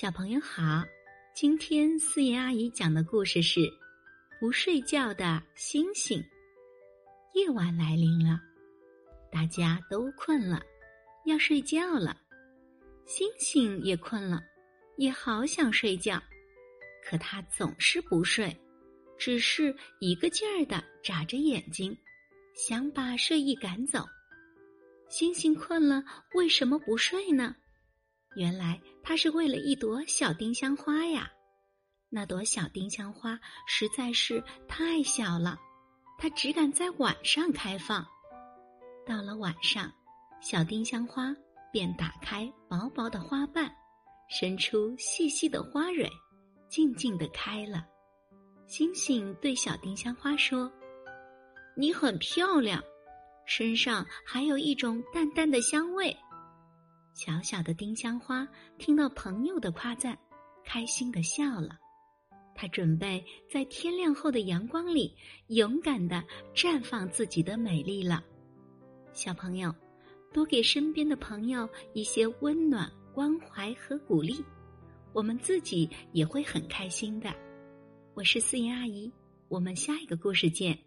小朋友好，今天四爷阿姨讲的故事是《不睡觉的星星》。夜晚来临了，大家都困了，要睡觉了。星星也困了，也好想睡觉，可他总是不睡，只是一个劲儿的眨着眼睛，想把睡意赶走。星星困了，为什么不睡呢？原来他是为了一朵小丁香花呀，那朵小丁香花实在是太小了，它只敢在晚上开放。到了晚上，小丁香花便打开薄薄的花瓣，伸出细细的花蕊，静静的开了。星星对小丁香花说：“你很漂亮，身上还有一种淡淡的香味。”小小的丁香花听到朋友的夸赞，开心的笑了。它准备在天亮后的阳光里勇敢的绽放自己的美丽了。小朋友，多给身边的朋友一些温暖、关怀和鼓励，我们自己也会很开心的。我是思妍阿姨，我们下一个故事见。